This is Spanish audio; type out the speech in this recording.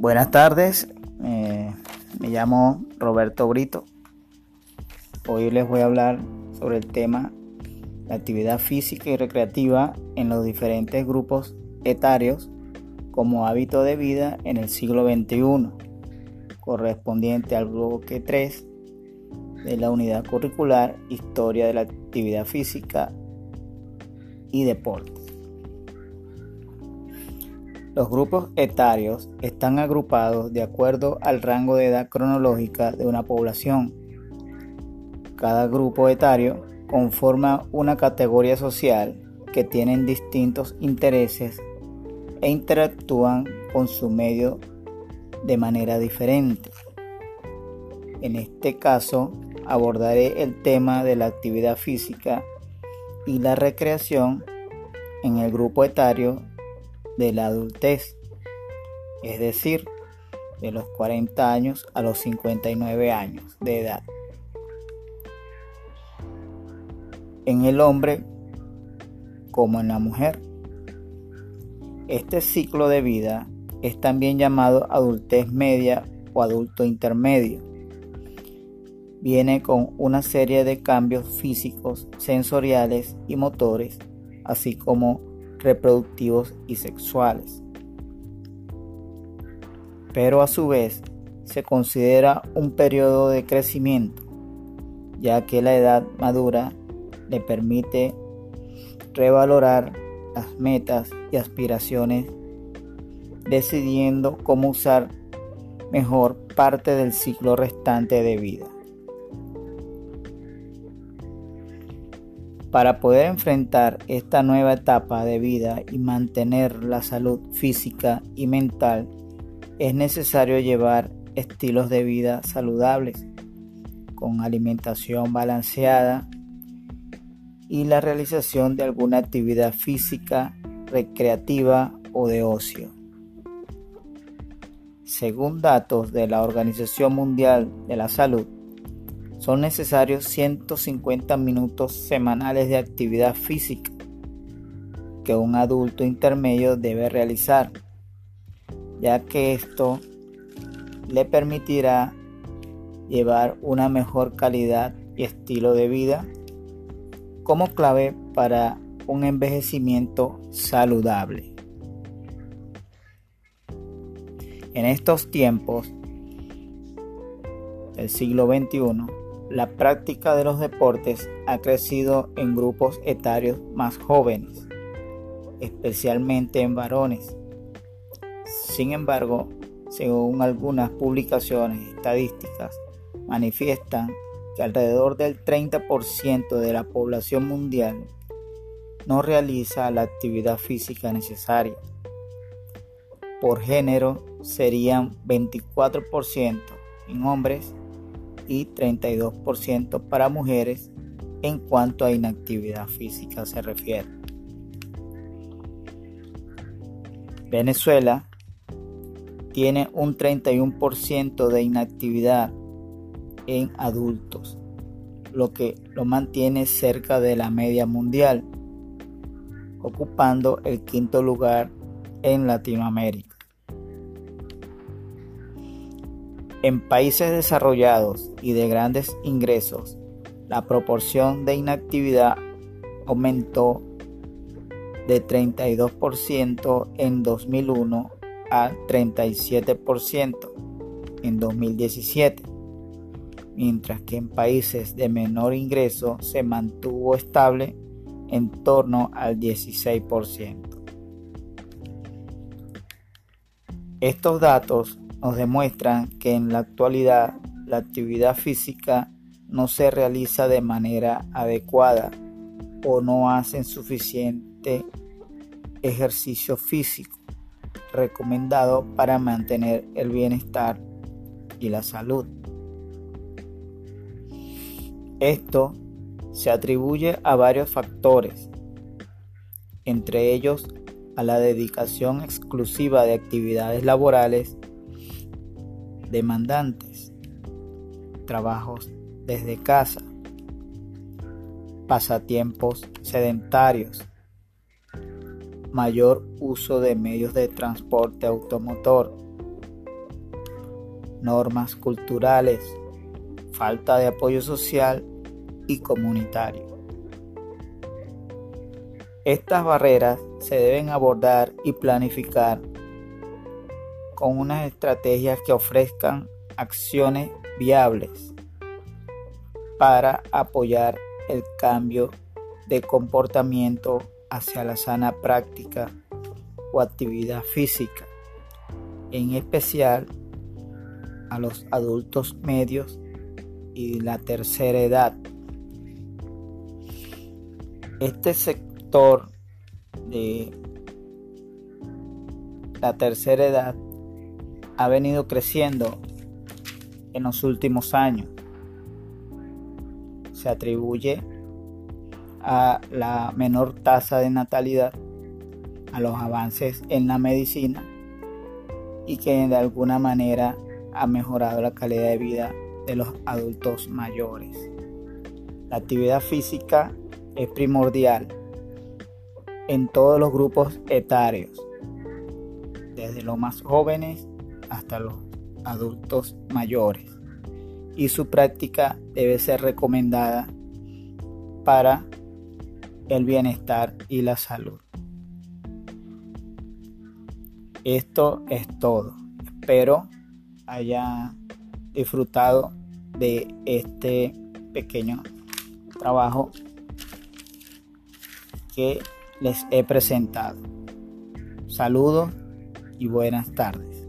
Buenas tardes, eh, me llamo Roberto Brito. Hoy les voy a hablar sobre el tema la actividad física y recreativa en los diferentes grupos etarios como hábito de vida en el siglo XXI, correspondiente al bloque 3 de la unidad curricular Historia de la Actividad Física y Deporte. Los grupos etarios están agrupados de acuerdo al rango de edad cronológica de una población. Cada grupo etario conforma una categoría social que tienen distintos intereses e interactúan con su medio de manera diferente. En este caso abordaré el tema de la actividad física y la recreación en el grupo etario de la adultez, es decir, de los 40 años a los 59 años de edad. En el hombre como en la mujer. Este ciclo de vida es también llamado adultez media o adulto intermedio. Viene con una serie de cambios físicos, sensoriales y motores, así como reproductivos y sexuales. Pero a su vez se considera un periodo de crecimiento, ya que la edad madura le permite revalorar las metas y aspiraciones, decidiendo cómo usar mejor parte del ciclo restante de vida. Para poder enfrentar esta nueva etapa de vida y mantener la salud física y mental, es necesario llevar estilos de vida saludables, con alimentación balanceada y la realización de alguna actividad física, recreativa o de ocio. Según datos de la Organización Mundial de la Salud, son necesarios 150 minutos semanales de actividad física que un adulto intermedio debe realizar, ya que esto le permitirá llevar una mejor calidad y estilo de vida como clave para un envejecimiento saludable. En estos tiempos del siglo XXI, la práctica de los deportes ha crecido en grupos etarios más jóvenes, especialmente en varones. Sin embargo, según algunas publicaciones estadísticas, manifiestan que alrededor del 30% de la población mundial no realiza la actividad física necesaria. Por género serían 24% en hombres y 32% para mujeres en cuanto a inactividad física se refiere. Venezuela tiene un 31% de inactividad en adultos, lo que lo mantiene cerca de la media mundial, ocupando el quinto lugar en Latinoamérica. En países desarrollados y de grandes ingresos, la proporción de inactividad aumentó de 32% en 2001 a 37% en 2017, mientras que en países de menor ingreso se mantuvo estable en torno al 16%. Estos datos nos demuestran que en la actualidad la actividad física no se realiza de manera adecuada o no hacen suficiente ejercicio físico recomendado para mantener el bienestar y la salud. Esto se atribuye a varios factores, entre ellos a la dedicación exclusiva de actividades laborales demandantes, trabajos desde casa, pasatiempos sedentarios, mayor uso de medios de transporte automotor, normas culturales, falta de apoyo social y comunitario. Estas barreras se deben abordar y planificar con unas estrategias que ofrezcan acciones viables para apoyar el cambio de comportamiento hacia la sana práctica o actividad física, en especial a los adultos medios y la tercera edad. Este sector de la tercera edad ha venido creciendo en los últimos años. Se atribuye a la menor tasa de natalidad, a los avances en la medicina y que de alguna manera ha mejorado la calidad de vida de los adultos mayores. La actividad física es primordial en todos los grupos etarios, desde los más jóvenes hasta los adultos mayores, y su práctica debe ser recomendada para el bienestar y la salud. Esto es todo. Espero haya disfrutado de este pequeño trabajo que les he presentado. Saludos y buenas tardes.